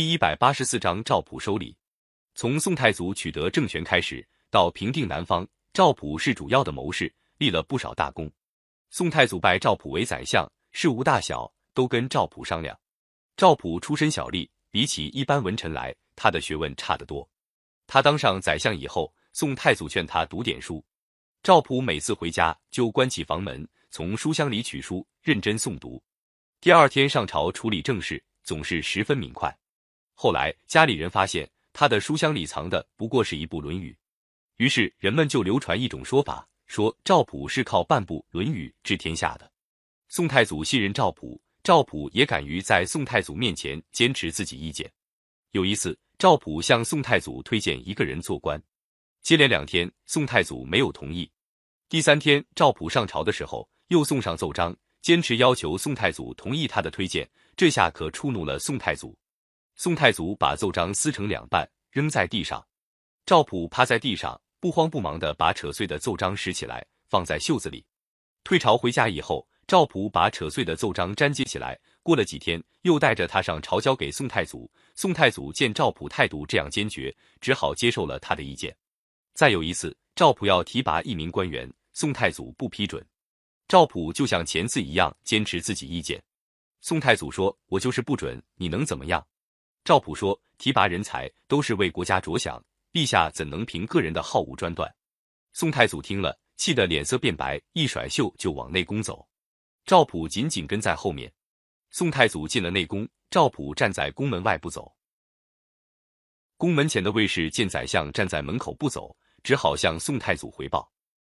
第一百八十四章赵普收礼。从宋太祖取得政权开始，到平定南方，赵普是主要的谋士，立了不少大功。宋太祖拜赵普为宰相，事无大小都跟赵普商量。赵普出身小吏，比起一般文臣来，他的学问差得多。他当上宰相以后，宋太祖劝他读点书，赵普每次回家就关起房门，从书箱里取书，认真诵读。第二天上朝处理政事，总是十分明快。后来家里人发现他的书箱里藏的不过是一部《论语》，于是人们就流传一种说法，说赵普是靠半部《论语》治天下的。宋太祖信任赵普，赵普也敢于在宋太祖面前坚持自己意见。有一次，赵普向宋太祖推荐一个人做官，接连两天宋太祖没有同意。第三天，赵普上朝的时候又送上奏章，坚持要求宋太祖同意他的推荐，这下可触怒了宋太祖。宋太祖把奏章撕成两半，扔在地上。赵普趴在地上，不慌不忙地把扯碎的奏章拾起来，放在袖子里。退朝回家以后，赵普把扯碎的奏章粘接起来。过了几天，又带着他上朝交给宋太祖。宋太祖见赵普态度这样坚决，只好接受了他的意见。再有一次，赵普要提拔一名官员，宋太祖不批准。赵普就像前次一样，坚持自己意见。宋太祖说：“我就是不准，你能怎么样？”赵普说：“提拔人才都是为国家着想，陛下怎能凭个人的好恶专断？”宋太祖听了，气得脸色变白，一甩袖就往内宫走。赵普紧紧跟在后面。宋太祖进了内宫，赵普站在宫门外不走。宫门前的卫士见宰相站在门口不走，只好向宋太祖回报。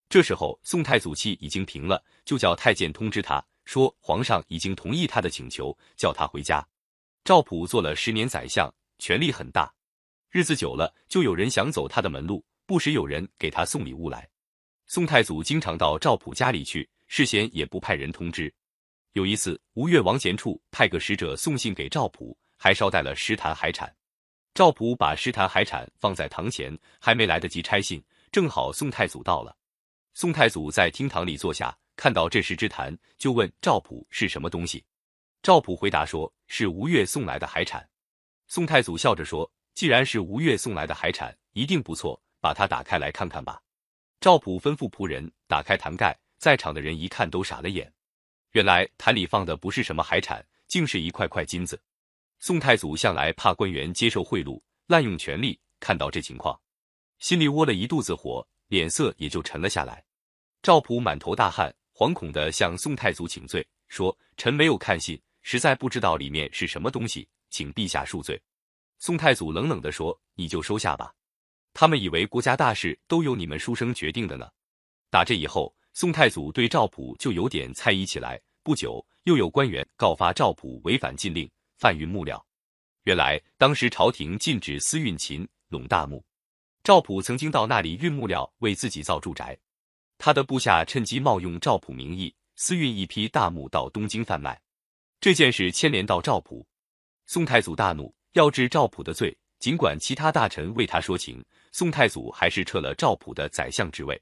这时候，宋太祖气已经平了，就叫太监通知他说：“皇上已经同意他的请求，叫他回家。”赵普做了十年宰相，权力很大。日子久了，就有人想走他的门路，不时有人给他送礼物来。宋太祖经常到赵普家里去，事先也不派人通知。有一次，吴越王贤处派个使者送信给赵普，还捎带了十坛海产。赵普把十坛海产放在堂前，还没来得及拆信，正好宋太祖到了。宋太祖在厅堂里坐下，看到这十只坛，就问赵普是什么东西。赵普回答说：“是吴越送来的海产。”宋太祖笑着说：“既然是吴越送来的海产，一定不错，把它打开来看看吧。”赵普吩咐仆人打开坛盖，在场的人一看都傻了眼。原来坛里放的不是什么海产，竟是一块块金子。宋太祖向来怕官员接受贿赂、滥用权力，看到这情况，心里窝了一肚子火，脸色也就沉了下来。赵普满头大汗，惶恐地向宋太祖请罪，说：“臣没有看信。”实在不知道里面是什么东西，请陛下恕罪。宋太祖冷冷地说：“你就收下吧。他们以为国家大事都由你们书生决定的呢。”打这以后，宋太祖对赵普就有点猜疑起来。不久，又有官员告发赵普违反禁令，贩运木料。原来当时朝廷禁止私运秦陇大木，赵普曾经到那里运木料，为自己造住宅。他的部下趁机冒用赵普名义，私运一批大木到东京贩卖。这件事牵连到赵普，宋太祖大怒，要治赵普的罪。尽管其他大臣为他说情，宋太祖还是撤了赵普的宰相职位。